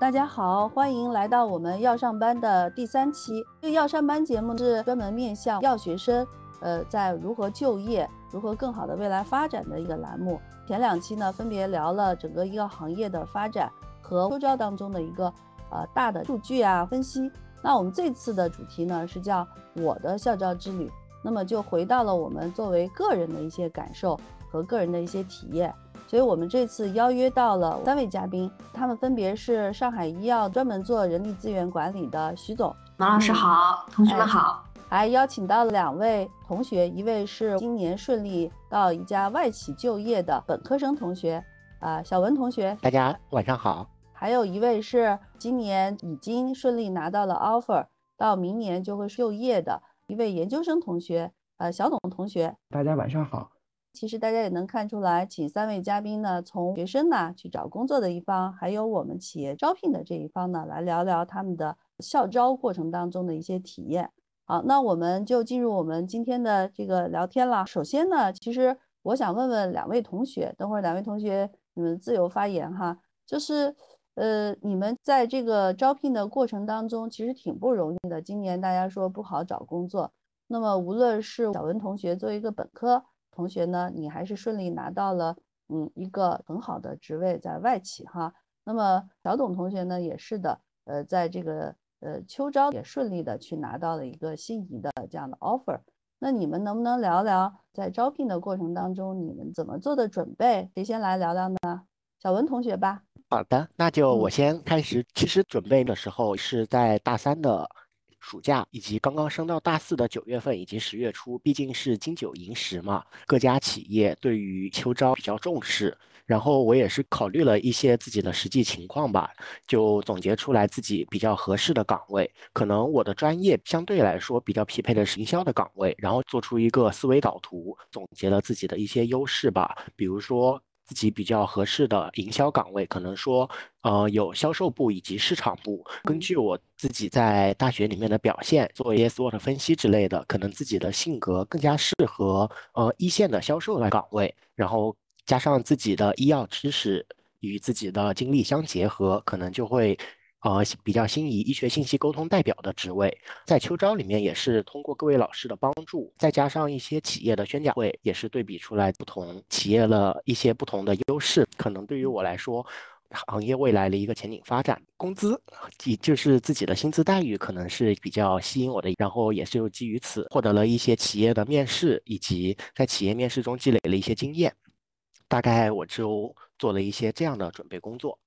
大家好，欢迎来到我们要上班的第三期。这个要上班节目是专门面向要学生，呃，在如何就业、如何更好的未来发展的一个栏目。前两期呢，分别聊了整个一个行业的发展和秋招当中的一个呃大的数据啊分析。那我们这次的主题呢是叫我的校招之旅，那么就回到了我们作为个人的一些感受和个人的一些体验。所以我们这次邀约到了三位嘉宾，他们分别是上海医药专门做人力资源管理的徐总，马老师好，同学们好，还邀请到了两位同学，一位是今年顺利到一家外企就业的本科生同学，啊，小文同学，大家晚上好，还有一位是今年已经顺利拿到了 offer，到明年就会就业的一位研究生同学，呃，小董同学，大家晚上好。其实大家也能看出来，请三位嘉宾呢，从学生呢去找工作的一方，还有我们企业招聘的这一方呢，来聊聊他们的校招过程当中的一些体验。好，那我们就进入我们今天的这个聊天了。首先呢，其实我想问问两位同学，等会儿两位同学你们自由发言哈。就是呃，你们在这个招聘的过程当中，其实挺不容易的。今年大家说不好找工作，那么无论是小文同学作为一个本科。同学呢，你还是顺利拿到了嗯一个很好的职位在外企哈。那么小董同学呢也是的，呃，在这个呃秋招也顺利的去拿到了一个心仪的这样的 offer。那你们能不能聊聊在招聘的过程当中你们怎么做的准备？谁先来聊聊呢？小文同学吧。好的，那就我先开始。其实准备的时候是在大三的。暑假以及刚刚升到大四的九月份以及十月初，毕竟是金九银十嘛，各家企业对于秋招比较重视。然后我也是考虑了一些自己的实际情况吧，就总结出来自己比较合适的岗位。可能我的专业相对来说比较匹配的是营销的岗位，然后做出一个思维导图，总结了自己的一些优势吧，比如说。自己比较合适的营销岗位，可能说，呃，有销售部以及市场部。根据我自己在大学里面的表现，做一些 SWOT 分析之类的，可能自己的性格更加适合呃一线的销售的岗位。然后加上自己的医药知识与自己的经历相结合，可能就会。呃，比较心仪医学信息沟通代表的职位，在秋招里面也是通过各位老师的帮助，再加上一些企业的宣讲会，也是对比出来不同企业的一些不同的优势。可能对于我来说，行业未来的一个前景发展，工资，也就是自己的薪资待遇，可能是比较吸引我的。然后也是又基于此获得了一些企业的面试，以及在企业面试中积累了一些经验。大概我就做了一些这样的准备工作。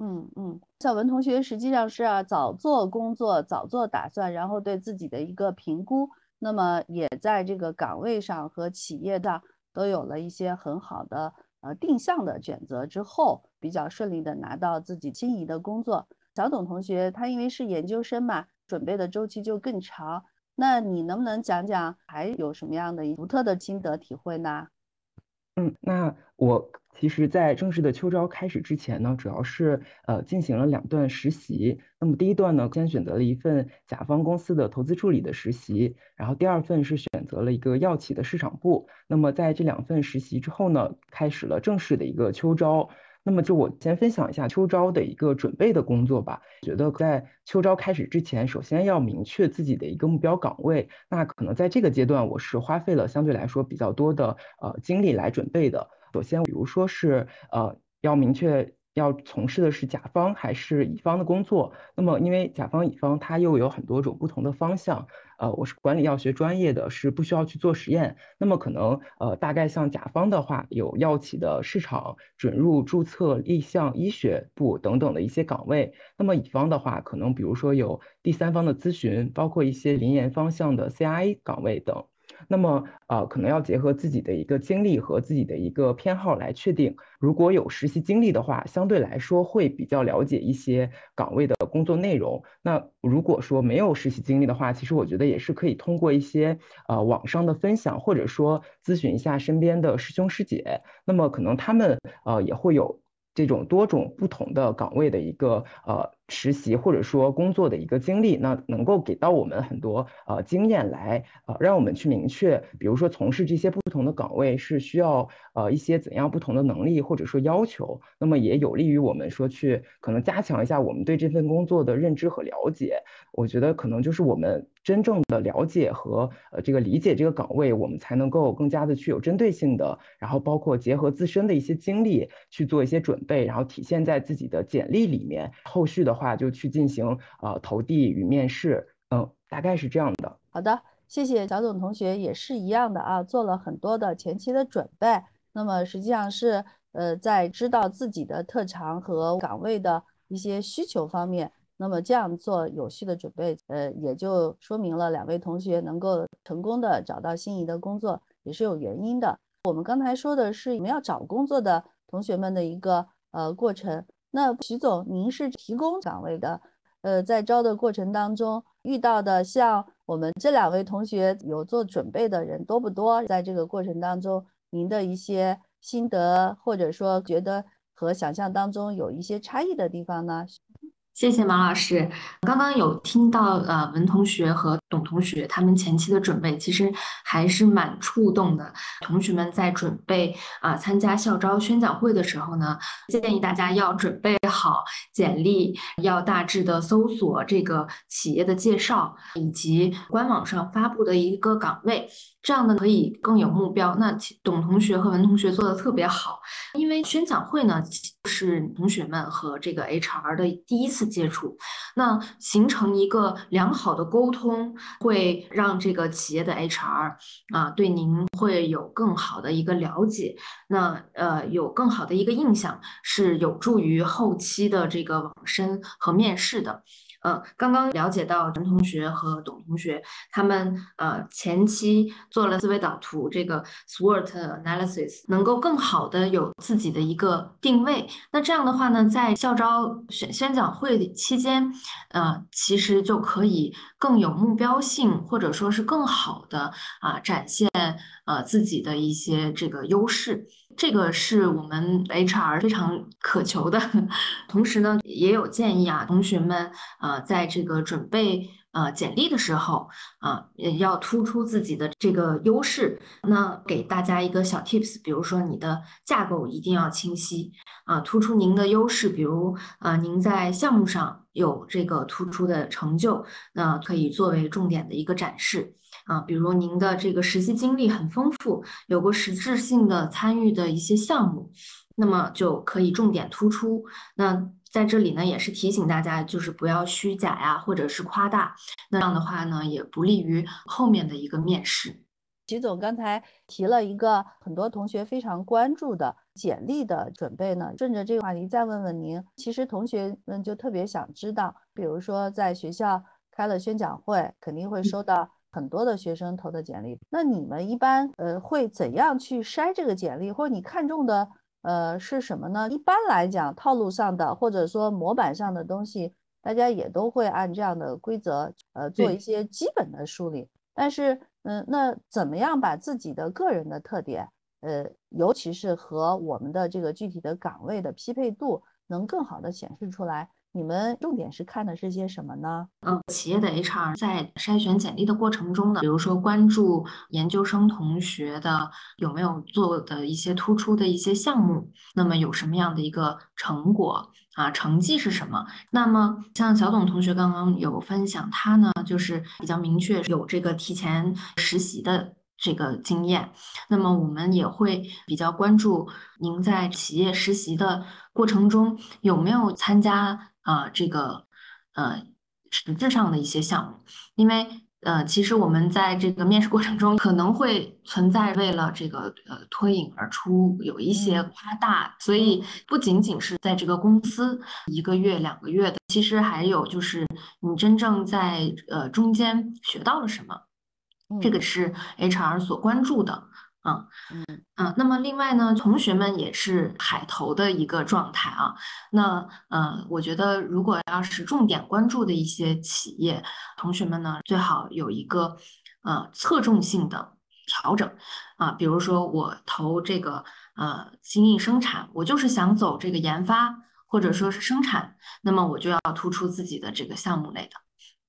嗯嗯，小文同学实际上是啊，早做工作，早做打算，然后对自己的一个评估，那么也在这个岗位上和企业上都有了一些很好的呃定向的选择之后，比较顺利的拿到自己心仪的工作。小董同学他因为是研究生嘛，准备的周期就更长，那你能不能讲讲还有什么样的独特的心得体会呢？嗯，那我。其实，在正式的秋招开始之前呢，主要是呃进行了两段实习。那么第一段呢，先选择了一份甲方公司的投资助理的实习，然后第二份是选择了一个药企的市场部。那么在这两份实习之后呢，开始了正式的一个秋招。那么就我先分享一下秋招的一个准备的工作吧。觉得在秋招开始之前，首先要明确自己的一个目标岗位。那可能在这个阶段，我是花费了相对来说比较多的呃精力来准备的。首先，比如说是呃，要明确要从事的是甲方还是乙方的工作。那么，因为甲方乙方它又有很多种不同的方向。呃，我是管理药学专业的，是不需要去做实验。那么可能呃，大概像甲方的话，有药企的市场准入、注册、立项、医学部等等的一些岗位。那么乙方的话，可能比如说有第三方的咨询，包括一些临研方向的 CRA 岗位等。那么，呃，可能要结合自己的一个经历和自己的一个偏好来确定。如果有实习经历的话，相对来说会比较了解一些岗位的工作内容。那如果说没有实习经历的话，其实我觉得也是可以通过一些呃网上的分享，或者说咨询一下身边的师兄师姐。那么可能他们呃也会有这种多种不同的岗位的一个呃实习或者说工作的一个经历，那能够给到我们很多呃经验来呃让我们去明确，比如说从事这些不同的岗位是需要呃一些怎样不同的能力或者说要求，那么也有利于我们说去可能加强一下我们对这份工作的认知和了解。我觉得可能就是我们真正的了解和呃这个理解这个岗位，我们才能够更加的去有针对性的，然后包括结合自身的一些经历去做一些准备，然后体现在自己的简历里面。后续的话就去进行呃投递与面试，嗯，大概是这样的。好的，谢谢小董同学，也是一样的啊，做了很多的前期的准备。那么实际上是呃在知道自己的特长和岗位的一些需求方面。那么这样做有序的准备，呃，也就说明了两位同学能够成功的找到心仪的工作，也是有原因的。我们刚才说的是我们要找工作的同学们的一个呃过程。那徐总，您是提供岗位的，呃，在招的过程当中遇到的像我们这两位同学有做准备的人多不多？在这个过程当中，您的一些心得，或者说觉得和想象当中有一些差异的地方呢？谢谢马老师。刚刚有听到呃文同学和董同学他们前期的准备，其实还是蛮触动的。同学们在准备啊参加校招宣讲会的时候呢，建议大家要准备好简历，要大致的搜索这个企业的介绍以及官网上发布的一个岗位。这样呢可以更有目标。那董同学和文同学做的特别好，因为宣讲会呢是同学们和这个 HR 的第一次接触，那形成一个良好的沟通，会让这个企业的 HR 啊对您会有更好的一个了解，那呃有更好的一个印象，是有助于后期的这个网申和面试的。呃，刚刚了解到陈同学和董同学他们呃前期做了思维导图，这个 SWOT analysis 能够更好的有自己的一个定位。那这样的话呢，在校招宣宣讲会期间，呃，其实就可以更有目标性，或者说是更好的啊展现呃自己的一些这个优势。这个是我们 HR 非常渴求的，同时呢，也有建议啊，同学们啊，在这个准备呃简历的时候啊，也要突出自己的这个优势。那给大家一个小 tips，比如说你的架构一定要清晰啊，突出您的优势，比如啊，您在项目上有这个突出的成就，那可以作为重点的一个展示。啊，比如您的这个实习经历很丰富，有过实质性的参与的一些项目，那么就可以重点突出。那在这里呢，也是提醒大家，就是不要虚假呀，或者是夸大，那样的话呢，也不利于后面的一个面试。徐总刚才提了一个很多同学非常关注的简历的准备呢，顺着这个话题再问问您，其实同学们就特别想知道，比如说在学校开了宣讲会，肯定会收到。很多的学生投的简历，那你们一般呃会怎样去筛这个简历，或者你看中的呃是什么呢？一般来讲，套路上的或者说模板上的东西，大家也都会按这样的规则呃做一些基本的梳理。但是嗯，那怎么样把自己的个人的特点呃，尤其是和我们的这个具体的岗位的匹配度，能更好的显示出来？你们重点是看的是些什么呢？嗯，企业的 HR 在筛选简历的过程中呢，比如说关注研究生同学的有没有做的一些突出的一些项目，那么有什么样的一个成果啊，成绩是什么？那么像小董同学刚刚有分享，他呢就是比较明确有这个提前实习的这个经验，那么我们也会比较关注您在企业实习的过程中有没有参加。啊，这个呃实质上的一些项目，因为呃，其实我们在这个面试过程中可能会存在为了这个呃脱颖而出有一些夸大，所以不仅仅是在这个公司一个月两个月的，其实还有就是你真正在呃中间学到了什么，这个是 HR 所关注的。啊，嗯嗯，那么另外呢，同学们也是海投的一个状态啊。那呃，我觉得如果要是重点关注的一些企业，同学们呢最好有一个呃侧重性的调整啊。比如说我投这个呃精益生产，我就是想走这个研发。或者说是生产，那么我就要突出自己的这个项目类的。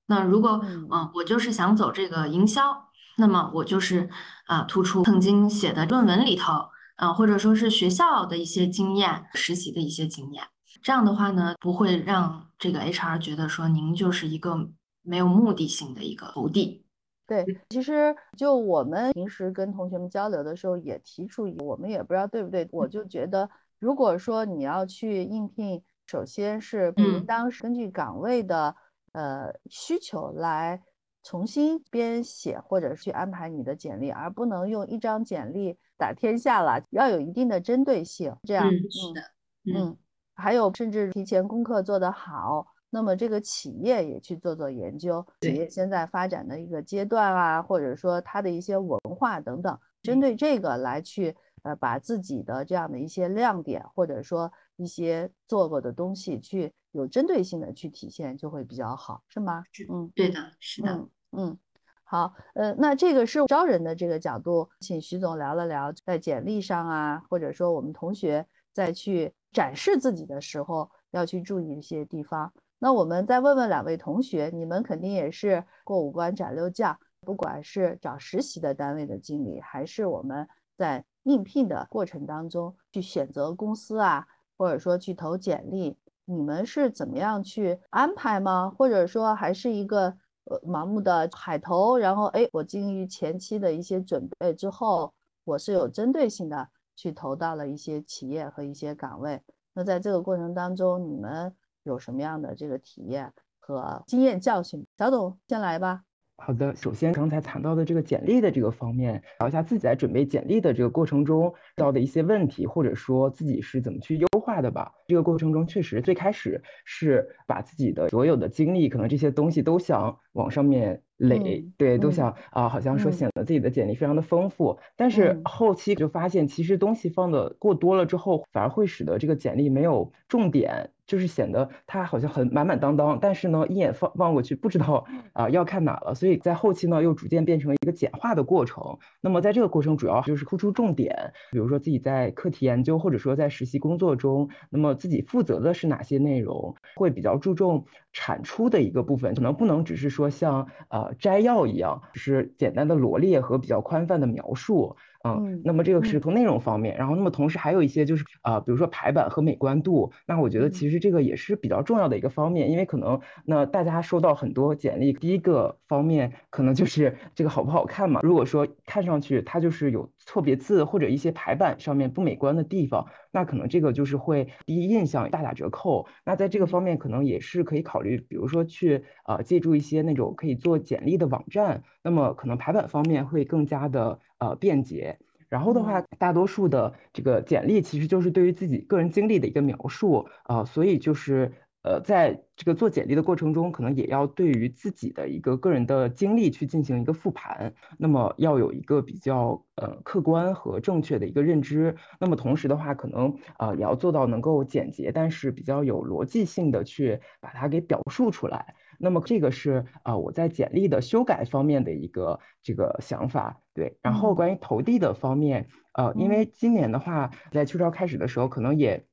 那如果嗯，我就是想走这个营销，那么我就是啊，突出曾经写的论文里头，啊，或者说是学校的一些经验、实习的一些经验。这样的话呢，不会让这个 HR 觉得说您就是一个没有目的性的一个投递。对，其实就我们平时跟同学们交流的时候，也提出，我们也不知道对不对，我就觉得，如果说你要去应聘，首先是应当根据岗位的呃需求来重新编写或者去安排你的简历，而不能用一张简历打天下了，要有一定的针对性。这样，是的，嗯，还有甚至提前功课做得好。那么这个企业也去做做研究，企业现在发展的一个阶段啊，或者说它的一些文化等等，针对这个来去呃把自己的这样的一些亮点，或者说一些做过的东西，去有针对性的去体现，就会比较好，是吗？嗯，对的，是的，嗯，嗯好，呃，那这个是招人的这个角度，请徐总聊了聊在简历上啊，或者说我们同学在去展示自己的时候要去注意一些地方。那我们再问问两位同学，你们肯定也是过五关斩六将，不管是找实习的单位的经理，还是我们在应聘的过程当中去选择公司啊，或者说去投简历，你们是怎么样去安排吗？或者说还是一个呃盲目的海投，然后哎，我基于前期的一些准备之后，我是有针对性的去投到了一些企业和一些岗位。那在这个过程当中，你们。有什么样的这个体验和经验教训？小董先来吧。好的，首先刚才谈到的这个简历的这个方面，聊一下自己在准备简历的这个过程中遇到的一些问题，或者说自己是怎么去优化的吧。这个过程中确实最开始是把自己的所有的经历，可能这些东西都想往上面垒，对，都想啊，好像说显得自己的简历非常的丰富。但是后期就发现，其实东西放的过多了之后，反而会使得这个简历没有重点。就是显得他好像很满满当当，但是呢，一眼放望过去不知道啊要看哪了，所以在后期呢又逐渐变成了一个简化的过程。那么在这个过程主要就是突出重点，比如说自己在课题研究或者说在实习工作中，那么自己负责的是哪些内容，会比较注重产出的一个部分，可能不能只是说像呃摘要一样，只是简单的罗列和比较宽泛的描述。嗯，那么这个是从内容方面，然后那么同时还有一些就是啊，比如说排版和美观度，那我觉得其实这个也是比较重要的一个方面，因为可能那大家收到很多简历，第一个方面可能就是这个好不好看嘛。如果说看上去它就是有错别字或者一些排版上面不美观的地方，那可能这个就是会第一印象大打折扣。那在这个方面可能也是可以考虑，比如说去呃借助一些那种可以做简历的网站，那么可能排版方面会更加的。呃，便捷。然后的话，大多数的这个简历其实就是对于自己个人经历的一个描述啊，所以就是呃，在这个做简历的过程中，可能也要对于自己的一个个人的经历去进行一个复盘。那么要有一个比较呃客观和正确的一个认知。那么同时的话，可能呃也要做到能够简洁，但是比较有逻辑性的去把它给表述出来。那么这个是啊我在简历的修改方面的一个这个想法，对。然后关于投递的方面，呃，因为今年的话，在秋招开始的时候，可能也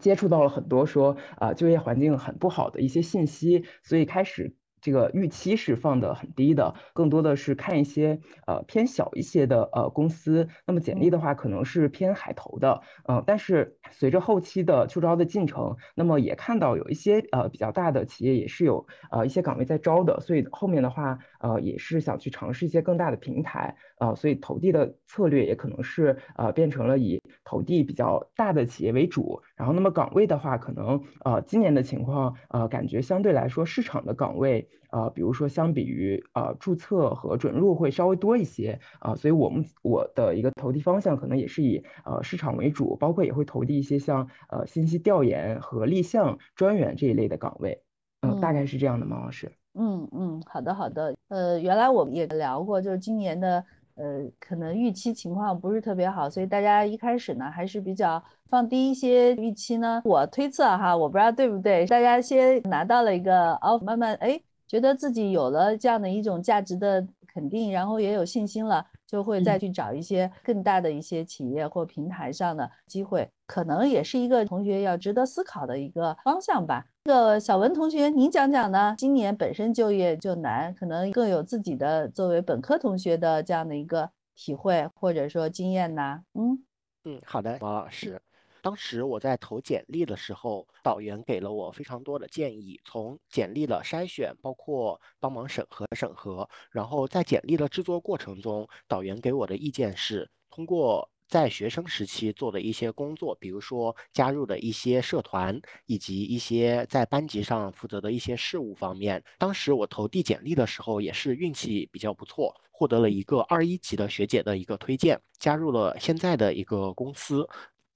接触到了很多说啊就业环境很不好的一些信息，所以开始。这个预期是放的很低的，更多的是看一些呃偏小一些的呃公司。那么简历的话，可能是偏海投的，嗯，但是随着后期的秋招的进程，那么也看到有一些呃比较大的企业也是有呃一些岗位在招的，所以后面的话呃也是想去尝试一些更大的平台，呃，所以投递的策略也可能是呃变成了以投递比较大的企业为主。然后那么岗位的话，可能呃今年的情况呃感觉相对来说市场的岗位。呃，比如说相比于呃注册和准入会稍微多一些啊，所以我们我的一个投递方向可能也是以呃市场为主，包括也会投递一些像呃信息调研和立项专员这一类的岗位，嗯，大概是这样的，毛老师。嗯嗯，好的好的，呃，原来我们也聊过，就是今年的呃可能预期情况不是特别好，所以大家一开始呢还是比较放低一些预期呢。我推测哈，我不知道对不对，大家先拿到了一个 offer，慢慢哎。觉得自己有了这样的一种价值的肯定，然后也有信心了，就会再去找一些更大的一些企业或平台上的机会，可能也是一个同学要值得思考的一个方向吧。这个小文同学，你讲讲呢？今年本身就业就难，可能更有自己的作为本科同学的这样的一个体会或者说经验呢？嗯嗯，好的，王老师。当时我在投简历的时候，导员给了我非常多的建议，从简历的筛选，包括帮忙审核审核，然后在简历的制作过程中，导员给我的意见是，通过在学生时期做的一些工作，比如说加入的一些社团，以及一些在班级上负责的一些事务方面。当时我投递简历的时候，也是运气比较不错，获得了一个二一级的学姐的一个推荐，加入了现在的一个公司。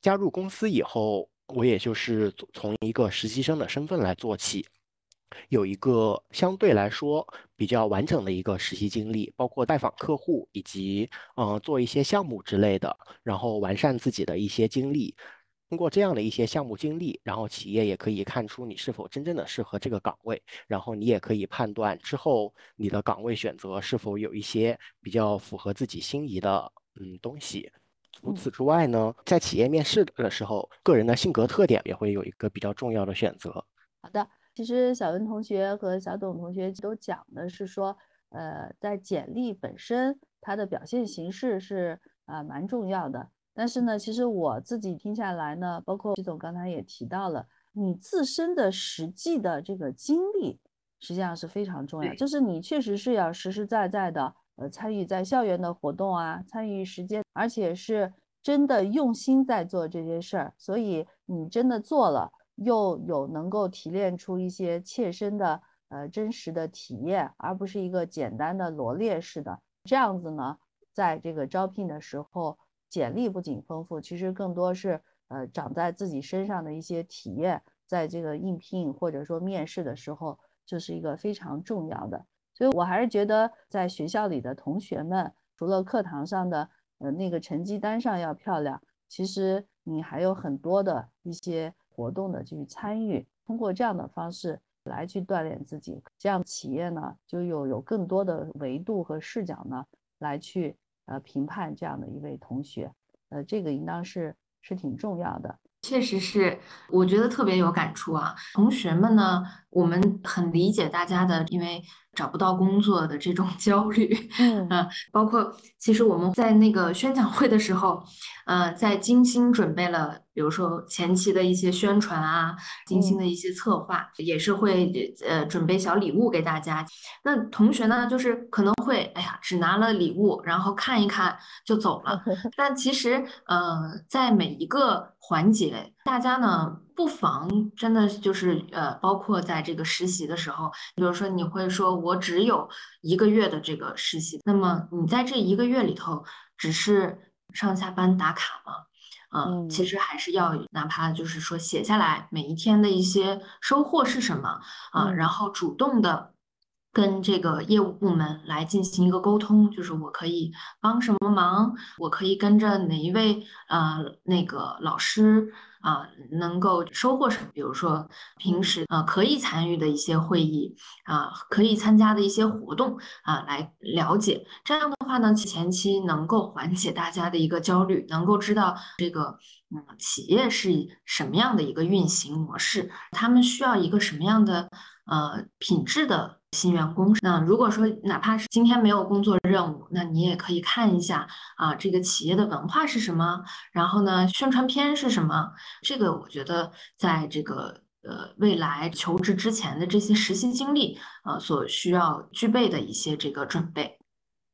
加入公司以后，我也就是从一个实习生的身份来做起，有一个相对来说比较完整的一个实习经历，包括拜访客户以及嗯做一些项目之类的，然后完善自己的一些经历。通过这样的一些项目经历，然后企业也可以看出你是否真正的适合这个岗位，然后你也可以判断之后你的岗位选择是否有一些比较符合自己心仪的嗯东西。除此之外呢，在企业面试的时候，个人的性格特点也会有一个比较重要的选择。好的，其实小文同学和小董同学都讲的是说，呃，在简历本身它的表现形式是啊蛮重要的。但是呢，其实我自己听下来呢，包括徐总刚才也提到了，你自身的实际的这个经历实际上是非常重要，就是你确实是要实实在在的。呃，参与在校园的活动啊，参与实践，而且是真的用心在做这些事儿，所以你真的做了，又有能够提炼出一些切身的呃真实的体验，而不是一个简单的罗列式的这样子呢，在这个招聘的时候，简历不仅丰富，其实更多是呃长在自己身上的一些体验，在这个应聘或者说面试的时候，就是一个非常重要的。所以，我还是觉得，在学校里的同学们，除了课堂上的呃那个成绩单上要漂亮，其实你还有很多的一些活动的去参与，通过这样的方式来去锻炼自己，这样企业呢就有有更多的维度和视角呢来去呃评判这样的一位同学，呃，这个应当是是挺重要的。确实是，我觉得特别有感触啊，同学们呢，我们很理解大家的，因为。找不到工作的这种 焦虑，嗯，包括其实我们在那个宣讲会的时候，呃，在精心准备了，比如说前期的一些宣传啊，精心的一些策划，也是会呃准备小礼物给大家。那同学呢，就是可能会，哎呀，只拿了礼物，然后看一看就走了。但其实，呃，在每一个环节，大家呢。不妨真的就是呃，包括在这个实习的时候，比如说你会说，我只有一个月的这个实习，那么你在这一个月里头，只是上下班打卡吗？嗯，其实还是要哪怕就是说写下来每一天的一些收获是什么啊，然后主动的。跟这个业务部门来进行一个沟通，就是我可以帮什么忙，我可以跟着哪一位呃那个老师啊，能够收获什么？比如说平时呃可以参与的一些会议啊，可以参加的一些活动啊，来了解。这样的话呢，前期能够缓解大家的一个焦虑，能够知道这个嗯企业是什么样的一个运行模式，他们需要一个什么样的呃品质的。新员工，那如果说哪怕是今天没有工作任务，那你也可以看一下啊，这个企业的文化是什么，然后呢，宣传片是什么？这个我觉得在这个呃未来求职之前的这些实习经历，呃所需要具备的一些这个准备。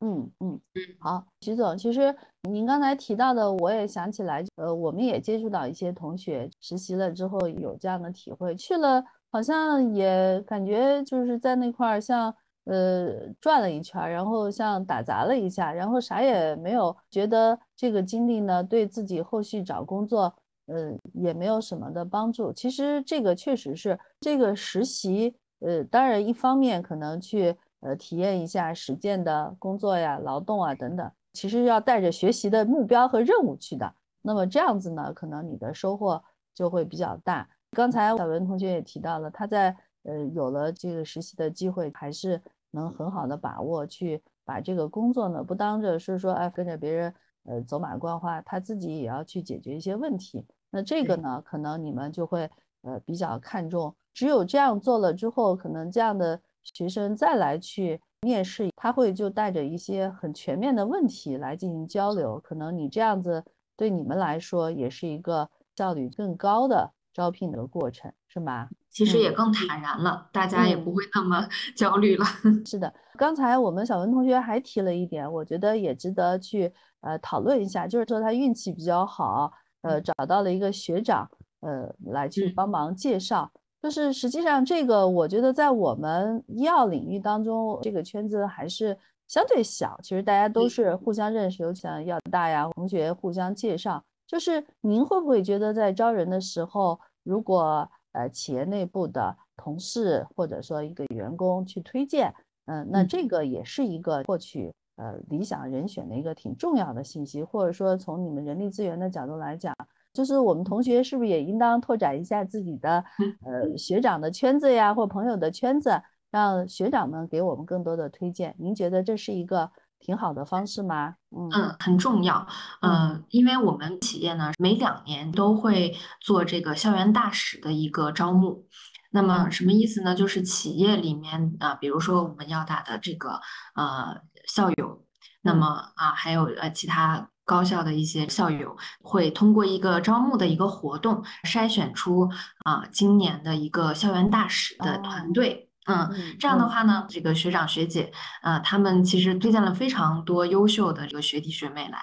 嗯嗯嗯，好，徐总，其实您刚才提到的，我也想起来，呃，我们也接触到一些同学实习了之后有这样的体会，去了。好像也感觉就是在那块儿，像呃转了一圈，然后像打杂了一下，然后啥也没有，觉得这个经历呢对自己后续找工作，呃也没有什么的帮助。其实这个确实是这个实习，呃当然一方面可能去呃体验一下实践的工作呀、劳动啊等等，其实要带着学习的目标和任务去的。那么这样子呢，可能你的收获就会比较大。刚才小文同学也提到了，他在呃有了这个实习的机会，还是能很好的把握去把这个工作呢不当着是说哎跟着别人呃走马观花，他自己也要去解决一些问题。那这个呢，可能你们就会呃比较看重。只有这样做了之后，可能这样的学生再来去面试，他会就带着一些很全面的问题来进行交流。可能你这样子对你们来说也是一个效率更高的招聘的过程，是吗？其实也更坦然了，大家也不会那么 焦虑了。是的，刚才我们小文同学还提了一点，我觉得也值得去呃讨论一下，就是说他运气比较好，呃，找到了一个学长，呃，来去帮忙介绍。就是实际上这个，我觉得在我们医药领域当中，这个圈子还是相对小。其实大家都是互相认识，尤其像药大呀，同学互相介绍。就是您会不会觉得在招人的时候，如果呃企业内部的同事或者说一个员工去推荐，嗯，那这个也是一个获取呃理想人选的一个挺重要的信息，或者说从你们人力资源的角度来讲。就是我们同学是不是也应当拓展一下自己的呃学长的圈子呀，或朋友的圈子，让学长们给我们更多的推荐？您觉得这是一个挺好的方式吗？嗯，很重要。嗯，因为我们企业呢每两年都会做这个校园大使的一个招募。那么什么意思呢？就是企业里面啊，比如说我们要打的这个呃校友，那么啊还有呃其他。高校的一些校友会通过一个招募的一个活动筛选出啊今年的一个校园大使的团队，嗯，这样的话呢，这个学长学姐呃他们其实推荐了非常多优秀的这个学弟学妹来，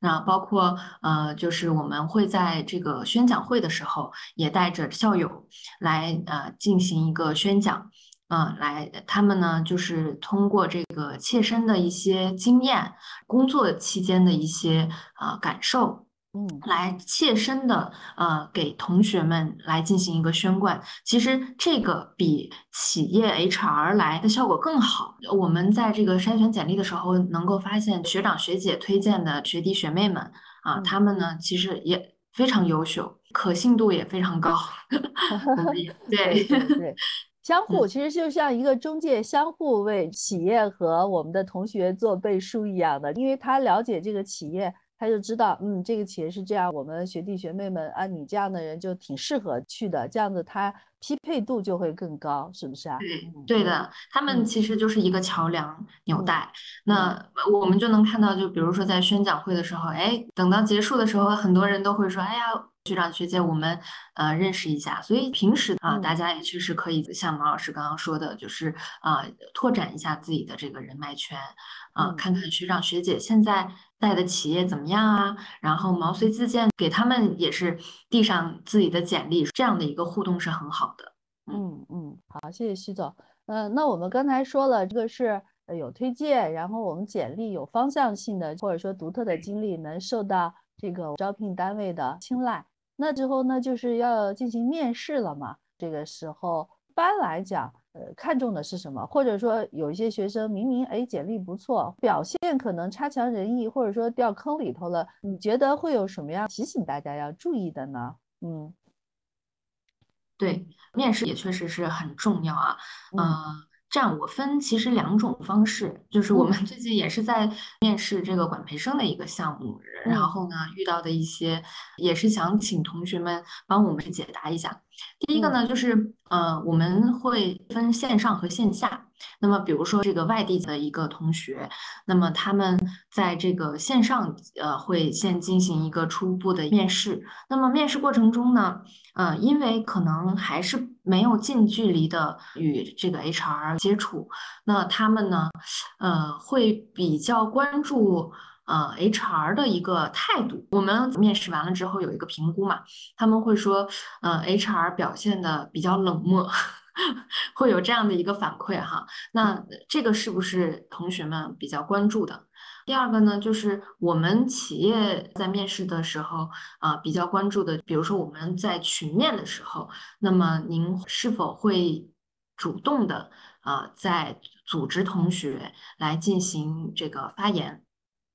那包括呃就是我们会在这个宣讲会的时候也带着校友来呃进行一个宣讲。嗯，来，他们呢，就是通过这个切身的一些经验，工作期间的一些呃感受，嗯，来切身的呃给同学们来进行一个宣贯。其实这个比企业 HR 来的效果更好。我们在这个筛选简历的时候，能够发现学长学姐推荐的学弟学妹们啊，他们呢其实也非常优秀，可信度也非常高。对对。相互其实就像一个中介，相互为企业和我们的同学做背书一样的，因为他了解这个企业，他就知道，嗯，这个企业是这样，我们学弟学妹们啊，你这样的人就挺适合去的，这样子他匹配度就会更高，是不是啊？对，对的，他们其实就是一个桥梁纽带。那我们就能看到，就比如说在宣讲会的时候，哎，等到结束的时候，很多人都会说，哎呀。学长学姐，我们呃认识一下，所以平时啊，大家也确实可以像毛老师刚刚说的，就是啊，拓展一下自己的这个人脉圈啊，看看学长学姐现在带的企业怎么样啊，然后毛遂自荐，给他们也是递上自己的简历，这样的一个互动是很好的。嗯嗯，好，谢谢徐总。嗯，那我们刚才说了，这个是有推荐，然后我们简历有方向性的，或者说独特的经历能受到这个招聘单位的青睐。那之后呢，就是要进行面试了嘛。这个时候，一般来讲，呃，看重的是什么？或者说，有一些学生明明哎简历不错，表现可能差强人意，或者说掉坑里头了，你觉得会有什么样提醒大家要注意的呢？嗯，对，面试也确实是很重要啊。嗯。这样我分其实两种方式，就是我们最近也是在面试这个管培生的一个项目，然后呢遇到的一些，也是想请同学们帮我们解答一下。第一个呢，就是呃，我们会分线上和线下。那么，比如说这个外地的一个同学，那么他们在这个线上呃会先进行一个初步的面试。那么面试过程中呢，呃，因为可能还是没有近距离的与这个 HR 接触，那他们呢，呃，会比较关注。呃，HR 的一个态度，我们面试完了之后有一个评估嘛，他们会说，呃，HR 表现的比较冷漠，会有这样的一个反馈哈。那这个是不是同学们比较关注的？第二个呢，就是我们企业在面试的时候啊，比较关注的，比如说我们在群面的时候，那么您是否会主动的啊，在组织同学来进行这个发言？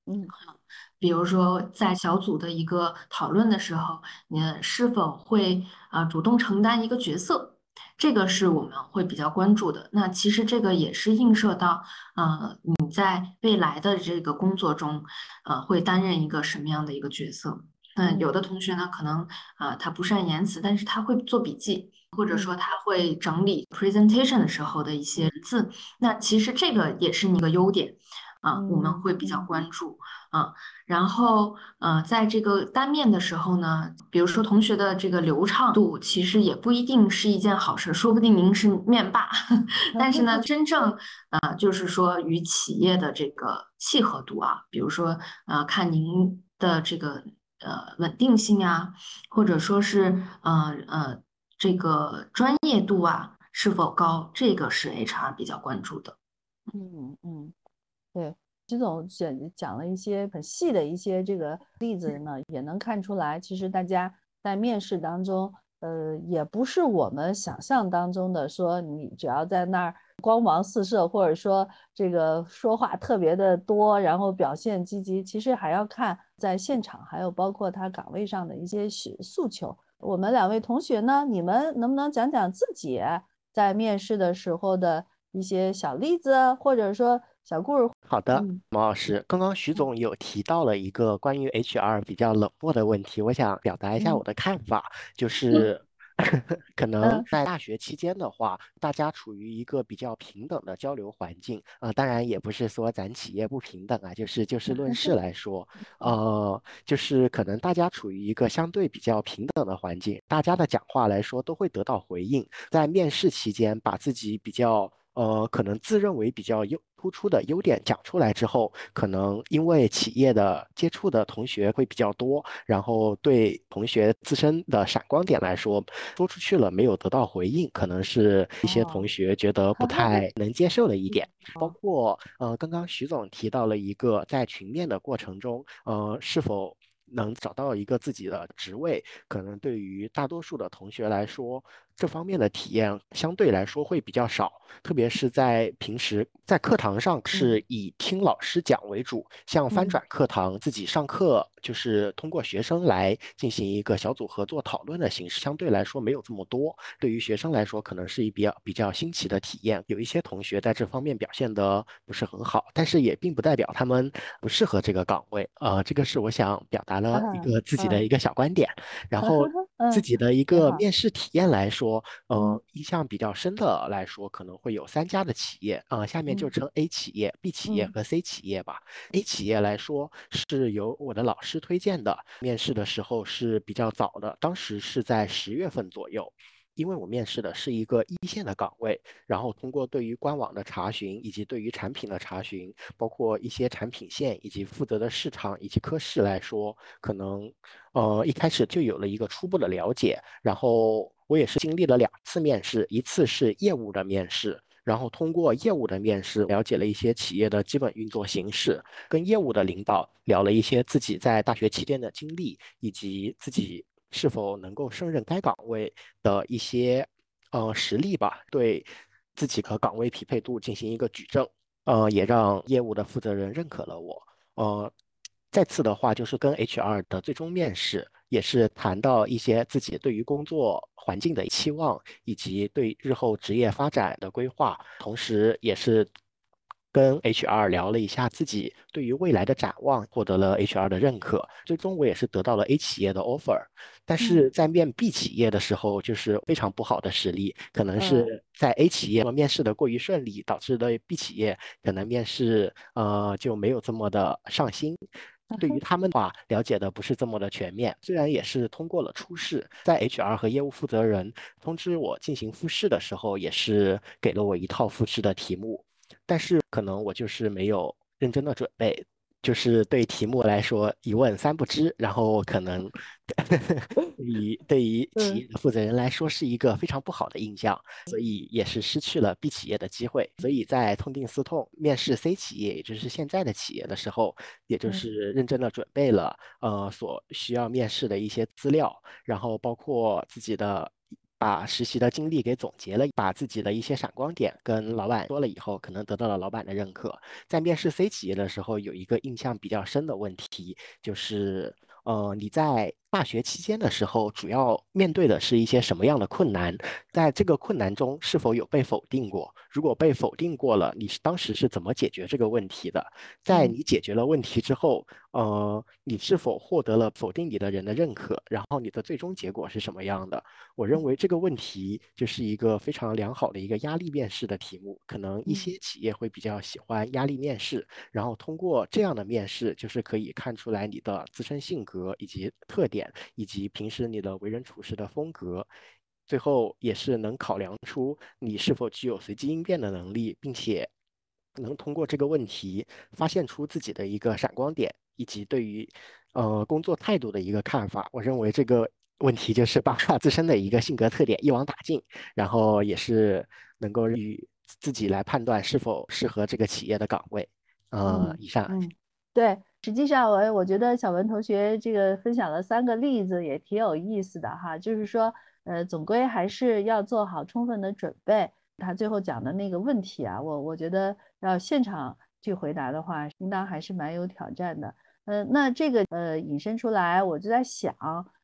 嗯，好，比如说在小组的一个讨论的时候，你是否会啊主动承担一个角色？这个是我们会比较关注的。那其实这个也是映射到，呃，你你在未来的这个工作中，呃，会担任一个什么样的一个角色？那有的同学呢，可能啊，他不善言辞，但是他会做笔记，或者说他会整理 presentation 的时候的一些字。那其实这个也是一个优点啊，我们会比较关注啊。然后呃，在这个单面的时候呢，比如说同学的这个流畅度，其实也不一定是一件好事，说不定您是面霸。但是呢，真正 呃，就是说与企业的这个契合度啊，比如说呃，看您的这个。呃，稳定性啊，或者说是呃呃，这个专业度啊是否高，这个是 HR 比较关注的。嗯嗯，对，徐总讲讲了一些很细的一些这个例子呢，也能看出来，其实大家在面试当中，呃，也不是我们想象当中的说，你只要在那儿。光芒四射，或者说这个说话特别的多，然后表现积极，其实还要看在现场，还有包括他岗位上的一些诉诉求。我们两位同学呢，你们能不能讲讲自己在面试的时候的一些小例子，或者说小故事？好的，毛老师，刚刚徐总有提到了一个关于 HR 比较冷漠的问题，我想表达一下我的看法，就是。可能在大学期间的话，大家处于一个比较平等的交流环境啊，当然也不是说咱企业不平等啊，就是就事论事来说，呃，就是可能大家处于一个相对比较平等的环境，大家的讲话来说都会得到回应，在面试期间把自己比较。呃，可能自认为比较优突出的优点讲出来之后，可能因为企业的接触的同学会比较多，然后对同学自身的闪光点来说，说出去了没有得到回应，可能是一些同学觉得不太能接受的一点。包括呃，刚刚徐总提到了一个在群面的过程中，呃，是否能找到一个自己的职位，可能对于大多数的同学来说。这方面的体验相对来说会比较少，特别是在平时在课堂上是以听老师讲为主，像翻转课堂自己上课就是通过学生来进行一个小组合作讨论的形式，相对来说没有这么多。对于学生来说，可能是一比较比较新奇的体验。有一些同学在这方面表现的不是很好，但是也并不代表他们不适合这个岗位。呃，这个是我想表达了一个自己的一个小观点，然后自己的一个面试体验来说。嗯，呃，印象比较深的来说，可能会有三家的企业，呃，下面就称 A 企业、B 企业和 C 企业吧。A 企业来说，是由我的老师推荐的，面试的时候是比较早的，当时是在十月份左右。因为我面试的是一个一线的岗位，然后通过对于官网的查询，以及对于产品的查询，包括一些产品线以及负责的市场以及科室来说，可能呃一开始就有了一个初步的了解。然后我也是经历了两次面试，一次是业务的面试，然后通过业务的面试了解了一些企业的基本运作形式，跟业务的领导聊了一些自己在大学期间的经历以及自己。是否能够胜任该岗位的一些呃实力吧，对自己和岗位匹配度进行一个举证，呃，也让业务的负责人认可了我。呃，再次的话就是跟 HR 的最终面试，也是谈到一些自己对于工作环境的期望，以及对日后职业发展的规划，同时也是。跟 HR 聊了一下自己对于未来的展望，获得了 HR 的认可。最终我也是得到了 A 企业的 offer，但是在面 B 企业的时候，就是非常不好的实力，可能是在 A 企业面试的过于顺利，导致的 B 企业可能面试呃就没有这么的上心。对于他们的话，了解的不是这么的全面。虽然也是通过了初试，在 HR 和业务负责人通知我进行复试的时候，也是给了我一套复试的题目。但是可能我就是没有认真的准备，就是对题目来说一问三不知，然后可能 对于对于企业的负责人来说是一个非常不好的印象，所以也是失去了 B 企业的机会。所以在痛定思痛，面试 C 企业，也就是现在的企业的时候，也就是认真的准备了呃所需要面试的一些资料，然后包括自己的。把实习的经历给总结了，把自己的一些闪光点跟老板说了以后，可能得到了老板的认可。在面试 C 企业的时候，有一个印象比较深的问题，就是，呃，你在大学期间的时候，主要面对的是一些什么样的困难？在这个困难中，是否有被否定过？如果被否定过了，你是当时是怎么解决这个问题的？在你解决了问题之后，呃，你是否获得了否定你的人的认可？然后你的最终结果是什么样的？我认为这个问题就是一个非常良好的一个压力面试的题目。可能一些企业会比较喜欢压力面试，然后通过这样的面试，就是可以看出来你的自身性格以及特点。以及平时你的为人处事的风格，最后也是能考量出你是否具有随机应变的能力，并且能通过这个问题发现出自己的一个闪光点，以及对于呃工作态度的一个看法。我认为这个问题就是 把自身的一个性格特点一网打尽，然后也是能够与自己来判断是否适合这个企业的岗位。呃，以上。嗯，对。实际上，我我觉得小文同学这个分享了三个例子也挺有意思的哈，就是说，呃，总归还是要做好充分的准备。他最后讲的那个问题啊，我我觉得要现场去回答的话，应当还是蛮有挑战的。呃，那这个呃引申出来，我就在想，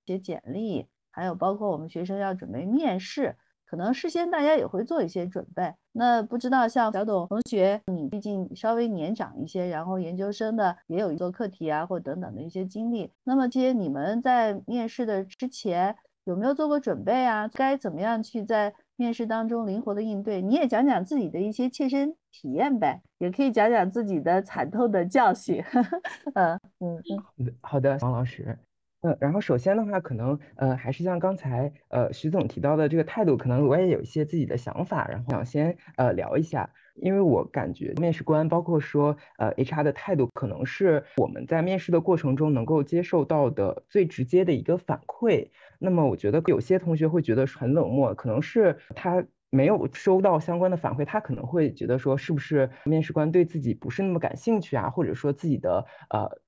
写简历，还有包括我们学生要准备面试。可能事先大家也会做一些准备。那不知道像小董同学，你毕竟稍微年长一些，然后研究生的也有做课题啊或等等的一些经历。那么这些你们在面试的之前有没有做过准备啊？该怎么样去在面试当中灵活的应对？你也讲讲自己的一些切身体验呗，也可以讲讲自己的惨痛的教训。嗯嗯嗯，好的，王老师。呃，然后首先的话，可能呃还是像刚才呃徐总提到的这个态度，可能我也有一些自己的想法，然后想先呃聊一下，因为我感觉面试官包括说呃 HR 的态度，可能是我们在面试的过程中能够接受到的最直接的一个反馈。那么我觉得有些同学会觉得很冷漠，可能是他没有收到相关的反馈，他可能会觉得说是不是面试官对自己不是那么感兴趣啊，或者说自己的呃。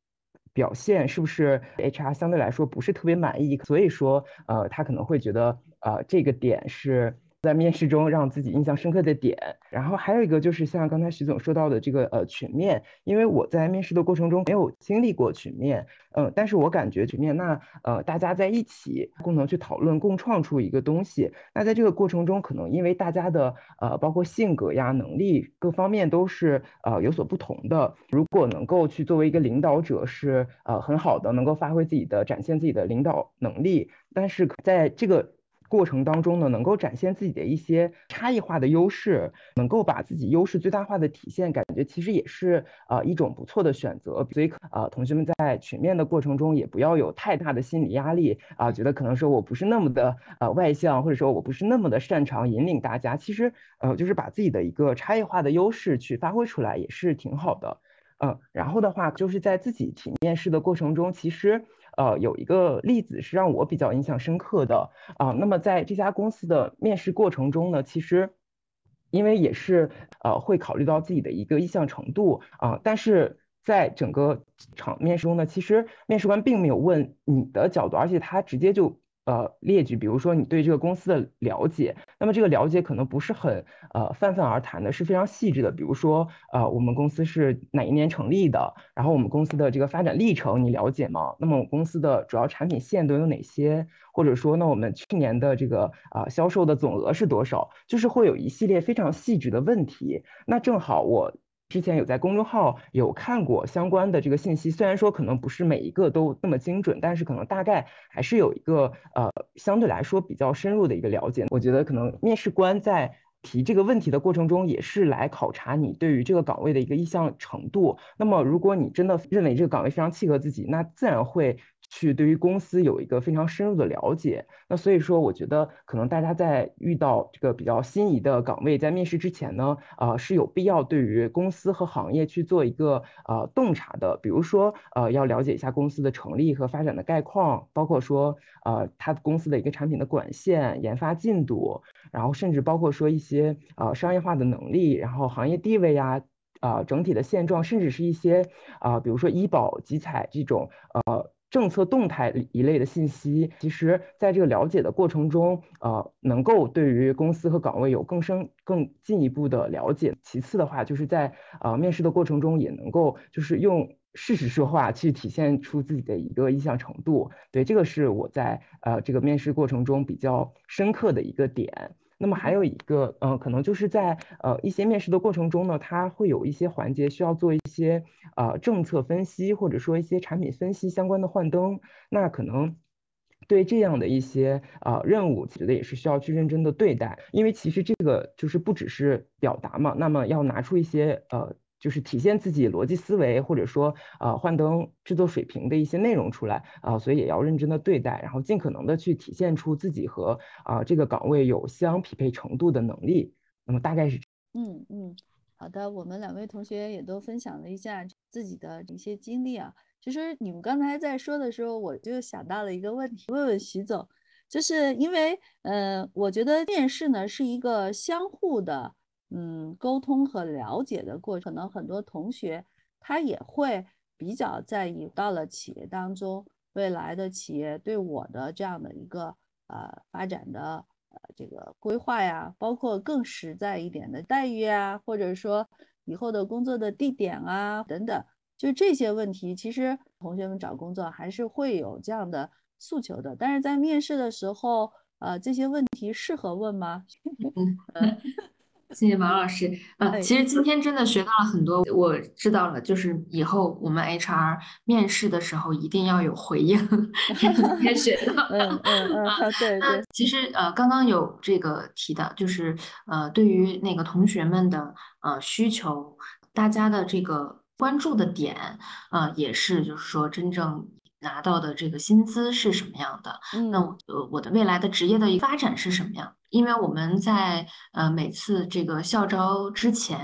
表现是不是 HR 相对来说不是特别满意，所以说呃他可能会觉得呃这个点是。在面试中让自己印象深刻的点，然后还有一个就是像刚才徐总说到的这个呃群面，因为我在面试的过程中没有经历过群面，嗯，但是我感觉群面那呃大家在一起共同去讨论，共创出一个东西，那在这个过程中可能因为大家的呃包括性格呀、能力各方面都是呃有所不同的，如果能够去作为一个领导者是呃很好的，能够发挥自己的展现自己的领导能力，但是在这个。过程当中呢，能够展现自己的一些差异化的优势，能够把自己优势最大化的体现，感觉其实也是呃一种不错的选择。所以呃，同学们在群面的过程中也不要有太大的心理压力啊，觉得可能说我不是那么的呃外向，或者说我不是那么的擅长引领大家，其实呃就是把自己的一个差异化的优势去发挥出来也是挺好的。嗯，然后的话就是在自己体面试的过程中，其实。呃，有一个例子是让我比较印象深刻的啊。那么在这家公司的面试过程中呢，其实因为也是呃会考虑到自己的一个意向程度啊，但是在整个场面试中呢，其实面试官并没有问你的角度，而且他直接就。呃，列举，比如说你对这个公司的了解，那么这个了解可能不是很呃泛泛而谈的，是非常细致的。比如说，呃，我们公司是哪一年成立的？然后我们公司的这个发展历程你了解吗？那么我公司的主要产品线都有哪些？或者说，那我们去年的这个啊销售的总额是多少？就是会有一系列非常细致的问题。那正好我。之前有在公众号有看过相关的这个信息，虽然说可能不是每一个都那么精准，但是可能大概还是有一个呃相对来说比较深入的一个了解。我觉得可能面试官在提这个问题的过程中，也是来考察你对于这个岗位的一个意向程度。那么如果你真的认为这个岗位非常契合自己，那自然会。去对于公司有一个非常深入的了解，那所以说，我觉得可能大家在遇到这个比较心仪的岗位，在面试之前呢，呃是有必要对于公司和行业去做一个呃洞察的，比如说呃要了解一下公司的成立和发展的概况，包括说呃它公司的一个产品的管线、研发进度，然后甚至包括说一些呃商业化的能力，然后行业地位呀，啊整体的现状，甚至是一些啊比如说医保集采这种呃。政策动态一类的信息，其实在这个了解的过程中，呃，能够对于公司和岗位有更深、更进一步的了解。其次的话，就是在呃面试的过程中，也能够就是用事实说话，去体现出自己的一个意向程度。对，这个是我在呃这个面试过程中比较深刻的一个点。那么还有一个，嗯，可能就是在呃一些面试的过程中呢，它会有一些环节需要做一些呃政策分析，或者说一些产品分析相关的幻灯。那可能对这样的一些呃任务，我觉得也是需要去认真的对待，因为其实这个就是不只是表达嘛，那么要拿出一些呃。就是体现自己逻辑思维，或者说呃幻灯制作水平的一些内容出来啊，所以也要认真的对待，然后尽可能的去体现出自己和啊这个岗位有相匹配程度的能力。那么大概是嗯嗯，好的，我们两位同学也都分享了一下自己的一些经历啊。其实你们刚才在说的时候，我就想到了一个问题，问问徐总，就是因为呃，我觉得面试呢是一个相互的。嗯，沟通和了解的过程，可能很多同学他也会比较在意到了企业当中未来的企业对我的这样的一个呃发展的呃这个规划呀，包括更实在一点的待遇啊，或者说以后的工作的地点啊等等，就这些问题，其实同学们找工作还是会有这样的诉求的。但是在面试的时候，呃，这些问题适合问吗？嗯。谢谢王老师。呃，其实今天真的学到了很多，我知道了，就是以后我们 HR 面试的时候一定要有回应。今天学到，嗯嗯嗯，对对。其实呃，刚刚有这个提到，就是呃，对于那个同学们的呃需求，大家的这个关注的点，呃，也是就是说真正。拿到的这个薪资是什么样的？那我呃我的未来的职业的一发展是什么样？因为我们在呃每次这个校招之前。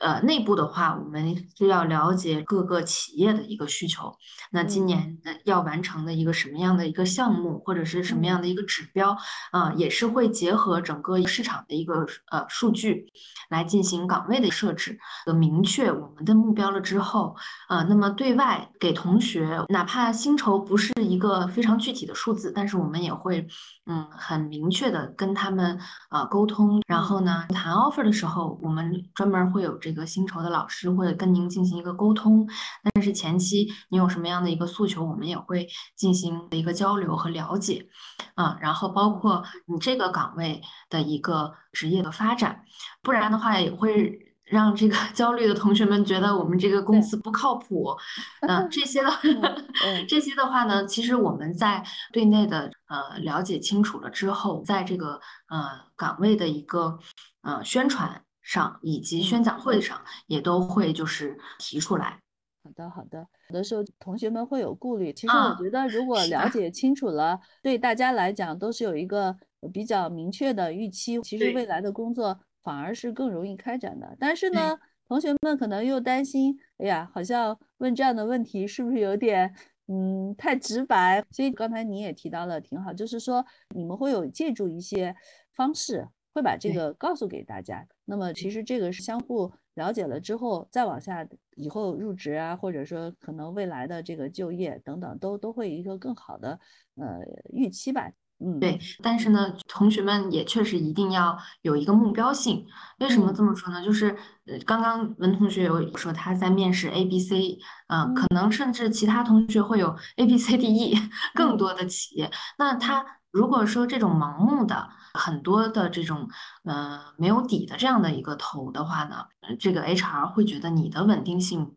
呃，内部的话，我们就要了解各个企业的一个需求。那今年要完成的一个什么样的一个项目，或者是什么样的一个指标啊，也是会结合整个市场的一个呃数据来进行岗位的设置。呃，明确我们的目标了之后，呃，那么对外给同学，哪怕薪酬不是一个非常具体的数字，但是我们也会。嗯，很明确的跟他们呃沟通，然后呢谈 offer 的时候，我们专门会有这个薪酬的老师会跟您进行一个沟通。但是前期你有什么样的一个诉求，我们也会进行一个交流和了解啊。然后包括你这个岗位的一个职业的发展，不然的话也会。让这个 焦虑的同学们觉得我们这个公司不靠谱，嗯，这些的，这些的话呢，其实我们在对内的呃了解清楚了之后，在这个呃岗位的一个呃宣传上以及宣讲会上，也都会就是提出来。好的，好的。有的时候同学们会有顾虑，其实我觉得如果了解清楚了，对大家来讲都是有一个比较明确的预期。其实未来的工作。反而是更容易开展的，但是呢，同学们可能又担心，哎呀，好像问这样的问题是不是有点，嗯，太直白？所以刚才你也提到了，挺好，就是说你们会有借助一些方式，会把这个告诉给大家。那么其实这个是相互了解了之后，再往下以后入职啊，或者说可能未来的这个就业等等，都都会一个更好的呃预期吧。嗯，对，但是呢，同学们也确实一定要有一个目标性。为什么这么说呢？就是呃，刚刚文同学有说他在面试 A、B、C，嗯，可能甚至其他同学会有 A、B、C、D、E 更多的企业。那他如果说这种盲目的很多的这种呃没有底的这样的一个投的话呢，这个 HR 会觉得你的稳定性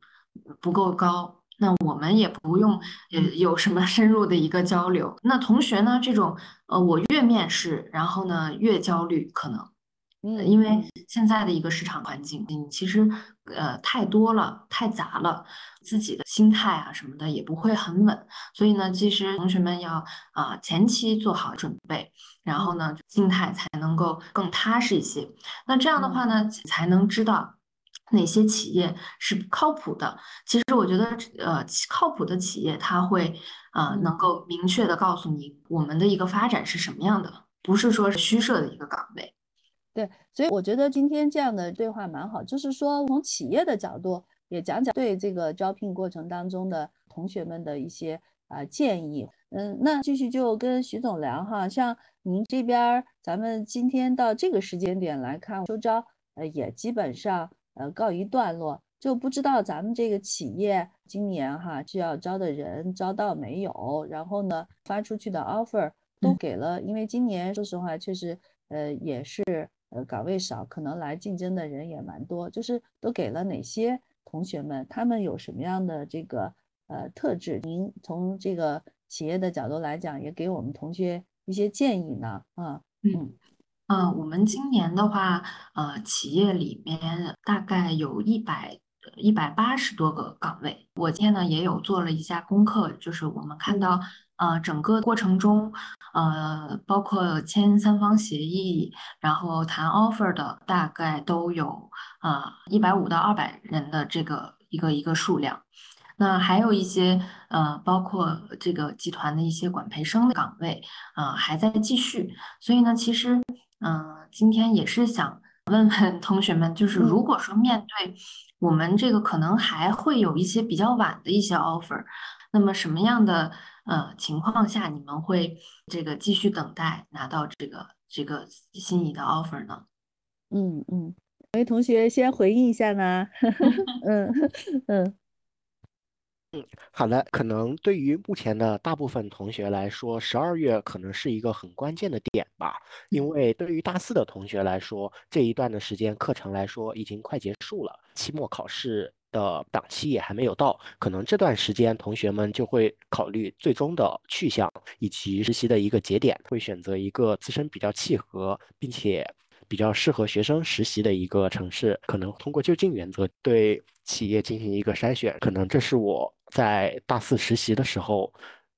不够高。那我们也不用呃有什么 深入的一个交流。那同学呢，这种呃我越面试，然后呢越焦虑，可能，嗯，因为现在的一个市场环境，你其实呃太多了，太杂了，自己的心态啊什么的也不会很稳。所以呢，其实同学们要啊前期做好准备，然后呢心态才能够更踏实一些。那这样的话呢，才能知道。哪些企业是靠谱的？其实我觉得，呃，靠谱的企业，它会啊，能够明确的告诉你我们的一个发展是什么样的，不是说是虚设的一个岗位。对，所以我觉得今天这样的对话蛮好，就是说从企业的角度也讲讲对这个招聘过程当中的同学们的一些啊建议。嗯，那继续就跟徐总聊哈，像您这边，咱们今天到这个时间点来看，秋招，呃，也基本上。呃，告一段落，就不知道咱们这个企业今年哈需要招的人招到没有，然后呢发出去的 offer 都给了，因为今年说实话确实呃也是呃岗位少，可能来竞争的人也蛮多，就是都给了哪些同学们，他们有什么样的这个呃特质？您从这个企业的角度来讲，也给我们同学一些建议呢？啊，嗯。呃，我们今年的话，呃，企业里面大概有一百一百八十多个岗位。我今天呢也有做了一下功课，就是我们看到，呃，整个过程中，呃，包括签三方协议，然后谈 offer 的，大概都有啊一百五到二百人的这个一个一个数量。那还有一些，呃，包括这个集团的一些管培生的岗位，呃，还在继续。所以呢，其实。嗯，今天也是想问问同学们，就是如果说面对我们这个可能还会有一些比较晚的一些 offer，那么什么样的呃情况下你们会这个继续等待拿到这个这个心仪的 offer 呢？嗯嗯，哪位同学先回应一下呢？嗯 嗯。嗯，好的。可能对于目前的大部分同学来说，十二月可能是一个很关键的点吧。因为对于大四的同学来说，这一段的时间课程来说已经快结束了，期末考试的档期也还没有到。可能这段时间同学们就会考虑最终的去向以及实习的一个节点，会选择一个自身比较契合并且比较适合学生实习的一个城市。可能通过就近原则对企业进行一个筛选。可能这是我。在大四实习的时候，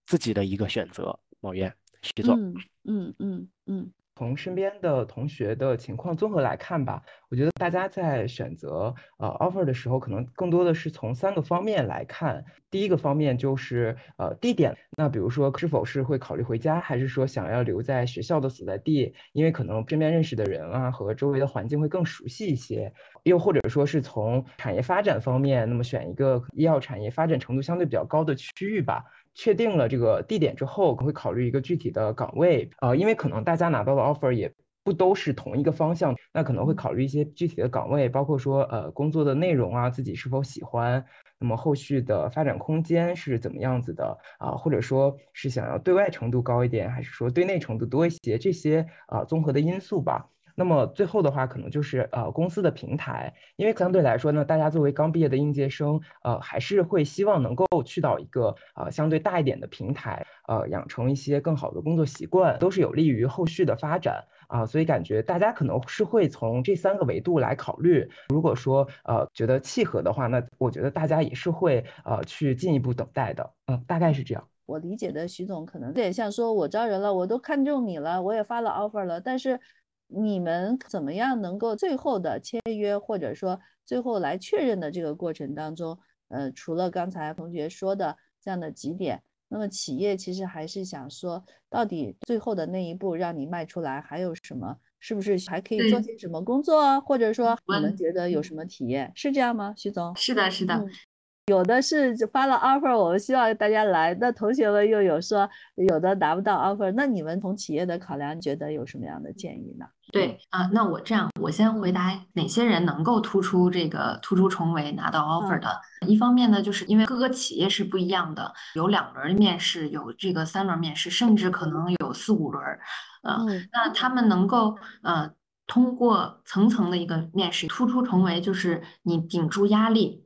自己的一个选择，毛渊，徐总，嗯嗯嗯嗯。从身边的同学的情况综合来看吧，我觉得大家在选择呃 offer 的时候，可能更多的是从三个方面来看。第一个方面就是呃地点，那比如说是否是会考虑回家，还是说想要留在学校的所在地，因为可能身边认识的人啊和周围的环境会更熟悉一些。又或者说是从产业发展方面，那么选一个医药产业发展程度相对比较高的区域吧。确定了这个地点之后，会考虑一个具体的岗位，呃，因为可能大家拿到的 offer 也不都是同一个方向，那可能会考虑一些具体的岗位，包括说呃工作的内容啊，自己是否喜欢，那么后续的发展空间是怎么样子的啊，或者说是想要对外程度高一点，还是说对内程度多一些，这些啊综合的因素吧。那么最后的话，可能就是呃公司的平台，因为相对来说呢，大家作为刚毕业的应届生，呃还是会希望能够去到一个呃相对大一点的平台，呃养成一些更好的工作习惯，都是有利于后续的发展啊。所以感觉大家可能是会从这三个维度来考虑。如果说呃觉得契合的话，那我觉得大家也是会呃去进一步等待的。嗯，大概是这样。我理解的徐总可能有点像说，我招人了，我都看中你了，我也发了 offer 了，但是。你们怎么样能够最后的签约，或者说最后来确认的这个过程当中，呃，除了刚才同学说的这样的几点，那么企业其实还是想说，到底最后的那一步让你迈出来还有什么？是不是还可以做些什么工作啊？或者说你们觉得有什么体验？是这样吗，徐总？是的，是的。有的是发了 offer，我们希望大家来。那同学们又有说有的拿不到 offer，那你们从企业的考量，觉得有什么样的建议呢？对啊，那我这样，我先回答哪些人能够突出这个突出重围拿到 offer 的。一方面呢，就是因为各个企业是不一样的，有两轮面试，有这个三轮面试，甚至可能有四五轮。嗯，那他们能够呃通过层层的一个面试，突出重围，就是你顶住压力。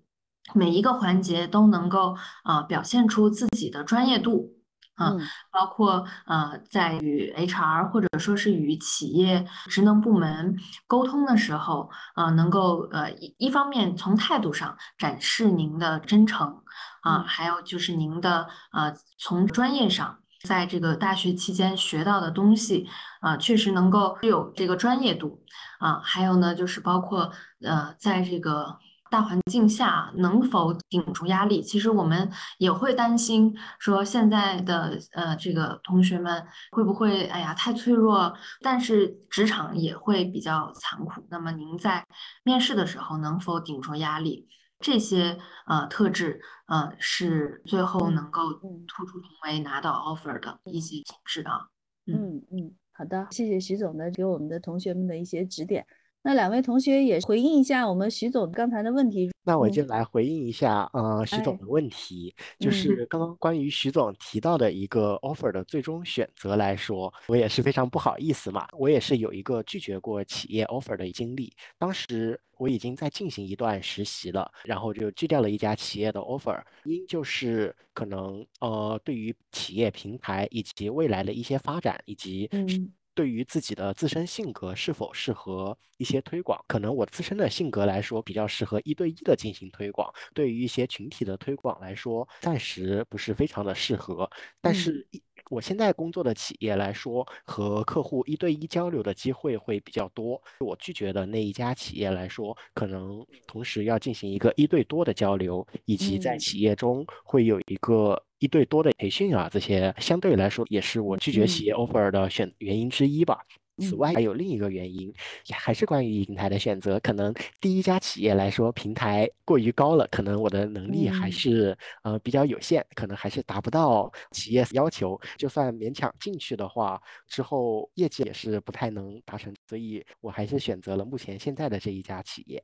每一个环节都能够啊表现出自己的专业度啊，包括呃在与 HR 或者说是与企业职能部门沟通的时候，呃能够呃一一方面从态度上展示您的真诚啊，还有就是您的呃从专业上，在这个大学期间学到的东西啊，确实能够有这个专业度啊，还有呢就是包括呃在这个。大环境下能否顶住压力？其实我们也会担心，说现在的呃这个同学们会不会哎呀太脆弱？但是职场也会比较残酷。那么您在面试的时候能否顶住压力？这些呃特质呃是最后能够突出重围拿到 offer 的一些品质啊。嗯嗯，好的，谢谢徐总的给我们的同学们的一些指点。那两位同学也回应一下我们徐总刚才的问题。那我就来回应一下，呃，徐总哎的问题，就嗯是刚刚关于徐总提到的一个 offer 的最终选择来说，我也是非常不好意思嘛，我也是有一个拒绝过企业 offer 的经历。当时我已经在进行一段实习了，然后就拒掉了一家企业的 offer，因就是可能呃，对于企业平台以及未来的一些发展以及嗯对于自己的自身性格是否适合一些推广，可能我自身的性格来说比较适合一对一的进行推广，对于一些群体的推广来说，暂时不是非常的适合。但嗯是一我现在工作的企业来说，和客户一对一交流的机会会比较多。我拒绝的那一家企业来说，可能同时要进行一个一对多的交流，以及在嗯企业中会有一个一对多的培训啊，这些相对来说也是我拒绝企业 offer 的选原因之一吧。此嗯外，还有另一个原因，也还是关于平台的选择。可能第一家企业来说，平台过于高了，可能我的能力还嗯是呃比较有限，可能还是达不到企业要求。就算勉强进去的话，之后业绩也是不太能达成，所以我还是选择了目前现在的这一家企业。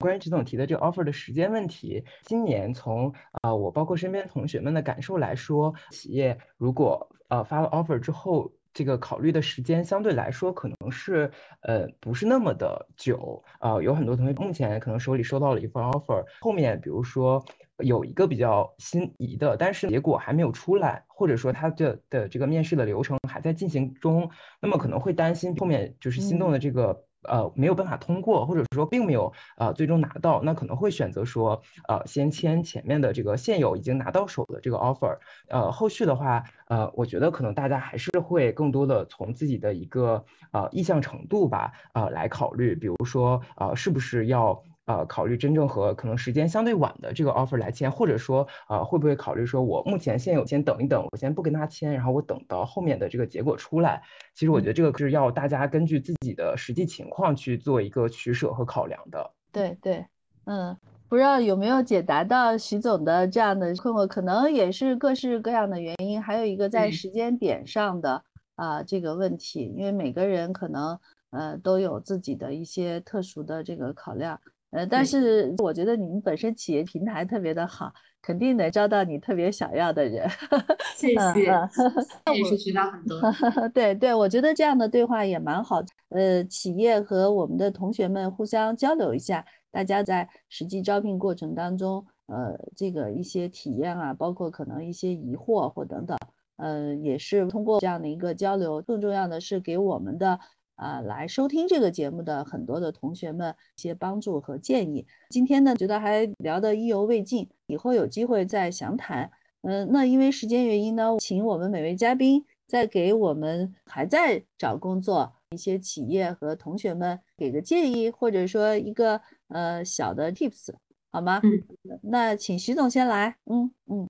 关于徐总提的这个 offer 的时间问题，今年从啊、呃我包括身边同学们的感受来说，企业如果呃发了 offer 之后，这个考虑的时间相对来说可能是呃不是那么的久啊、呃有很多同学目前可能手里收到了一份 offer，后面比如说有一个比较心仪的，但是结果还没有出来，或者说他的的这个面试的流程还在进行中，那么可能会担心后面就是心动的这个。呃，没有办法通过，或者说并没有呃最终拿到，那可能会选择说呃先签前面的这个现有已经拿到手的这个 offer，呃后续的话，呃我觉得可能大家还是会更多的从自己的一个呃意向程度吧，呃来考虑，比如说呃是不是要。呃，考虑真正和可能时间相对晚的这个 offer 来签，或者说，呃，会不会考虑说，我目前现有先等一等，我先不跟他签，然后我等到后面的这个结果出来。其实我觉得这个是要大家根据自己的实际情况去做一个取舍和考量的。对对，嗯，不知道有没有解答到徐总的这样的困惑，可能也是各式各样的原因，还有一个在嗯时间点上的啊、这个问题，因为每个人可能呃都有自己的一些特殊的这个考量，呃，但是我觉得你们本身企业平台特别的好，肯定能招到你特别想要的人。谢谢，嗯嗯也是学到很多。对对，我觉得这样的对话也蛮好。呃，企业和我们的同学们互相交流一下，大家在实际招聘过程当中，呃，这个一些体验啊，包括可能一些疑惑或等等，呃，也是通过这样的一个交流。更重要的是给我们的啊、来收听这个节目的很多的同学们一些帮助和建议。今天呢，觉得还聊得意犹未尽，以后有机会再详谈。嗯，那因为时间原因呢，请我们每位嘉宾再给我们还在找工作一些企业和同学们给个建议，或者说一个呃小的 tips，好吗？嗯，那请徐总先来。嗯嗯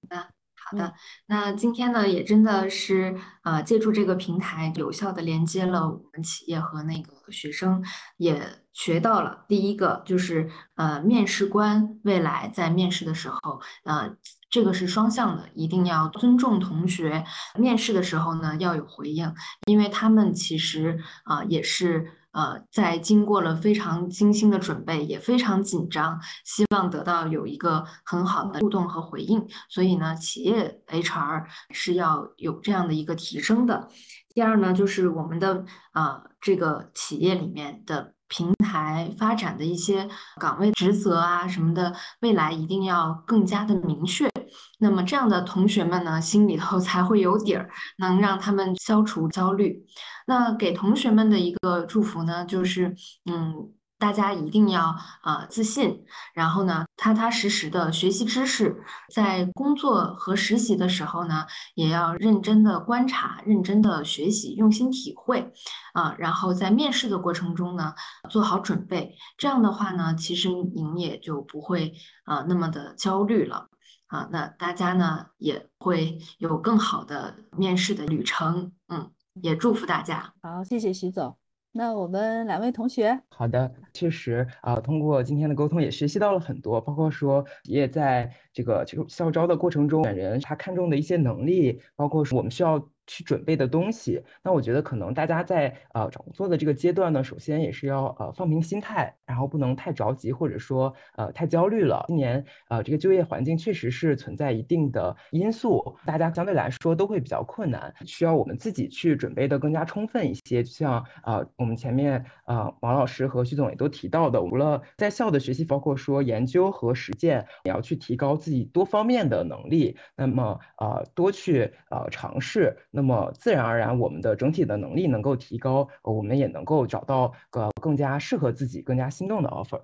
好的，那今天呢，也真的是呃，借助这个平台，有效的连接了我们企业和那个学生，也学到了第一个就是呃，面试官未来在面试的时候，呃，这个是双向的，一定要尊重同学。面试的时候呢，要有回应，因为他们其实啊、呃也是呃在经过了非常精心的准备，也非常紧张，希望得到有一个很好的互动和回应。所以呢，企业 HR 是要有这样的一个提升的。第二呢，就是我们的啊、呃这个企业里面的平台发展的一些岗位职责啊什么的，未来一定要更加的明确。那么这样的同学们呢，心里头才会有底儿，能让他们消除焦虑。那给同学们的一个祝福呢，就是嗯，大家一定要啊、呃自信，然后呢，踏踏实实的学习知识，在工作和实习的时候呢，也要认真的观察，认真的学习，用心体会啊、然后在面试的过程中呢，做好准备。这样的话呢，其实您也就不会啊、那么的焦虑了。啊，那大家呢也会有更好的面试的旅程，嗯，也祝福大家。好，谢谢徐总。那我们两位同学，好的，确实啊、通过今天的沟通也学习到了很多，包括说企业在这个就校招的过程中，选人他看重的一些能力，包括说我们需要。去准备的东西，那我觉得可能大家在呃找工作的这个阶段呢，首先也是要呃放平心态，然后不能太着急或者说呃太焦虑了。今年呃这个就业环境确实是存在一定的因素，大家相对来说都会比较困难，需要我们自己去准备的更加充分一些。就像呃我们前面呃王老师和徐总也都提到的，除了在校的学习，包括说研究和实践，也要去提高自己多方面的能力。那么呃多去呃尝试。那么自然而然，我们的整体的能力能够提高，我们也能够找到个更加适合自己、更加心动的 offer。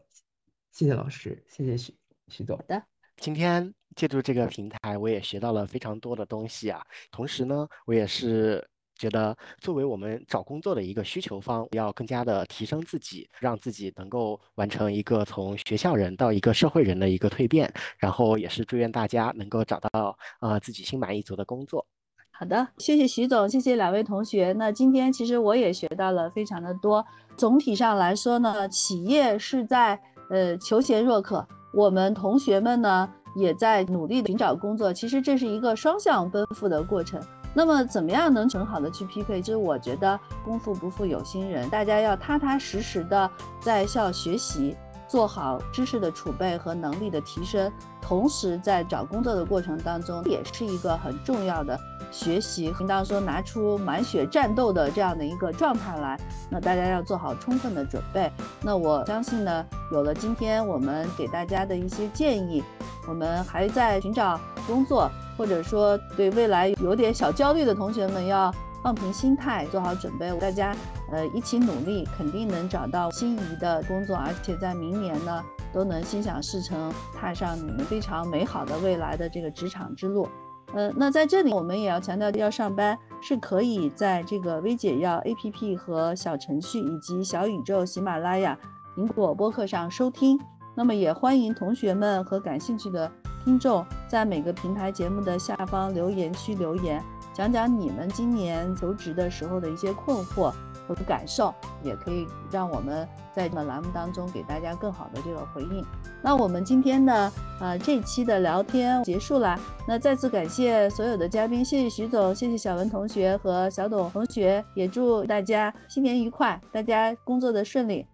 谢谢老师，谢谢徐徐总。好的，今天借助这个平台，我也学到了非常多的东西啊。同时呢，我也是觉得，作为我们找工作的一个需求方，要更加的提升自己，让自己能够完成一个从学校人到一个社会人的一个蜕变。然后也是祝愿大家能够找到呃自己心满意足的工作。好的，谢谢徐总，谢谢两位同学。那今天其实我也学到了非常的多。总体上来说呢，企业是在呃求贤若渴，我们同学们呢也在努力寻找工作。其实这是一个双向奔赴的过程。那么怎么样能很好的去匹配？就是我觉得功夫不负有心人，大家要踏踏实实的在校学习。做好知识的储备和能力的提升，同时在找工作的过程当中，也是一个很重要的学习。应当说拿出满血战斗的这样的一个状态来，那大家要做好充分的准备。那我相信呢，有了今天我们给大家的一些建议，我们还在寻找工作，或者说对未来有点小焦虑的同学们要。放平心态，做好准备，大家呃一起努力，肯定能找到心仪的工作，而且在明年呢都能心想事成，踏上你们非常美好的未来的这个职场之路。呃，那在这里我们也要强调，要上班是可以在这个微解药 APP 和小程序以及小宇宙、喜马拉雅、苹果播客上收听。那么也欢迎同学们和感兴趣的听众在每个平台节目的下方留言区留言。讲讲你们今年求职的时候的一些困惑和感受，也可以让我们在这个栏目当中给大家更好的这个回应。那我们今天呢呃这期的聊天结束了，那再次感谢所有的嘉宾，谢谢徐总，谢谢小文同学和小董同学，也祝大家新年愉快，大家工作的顺利。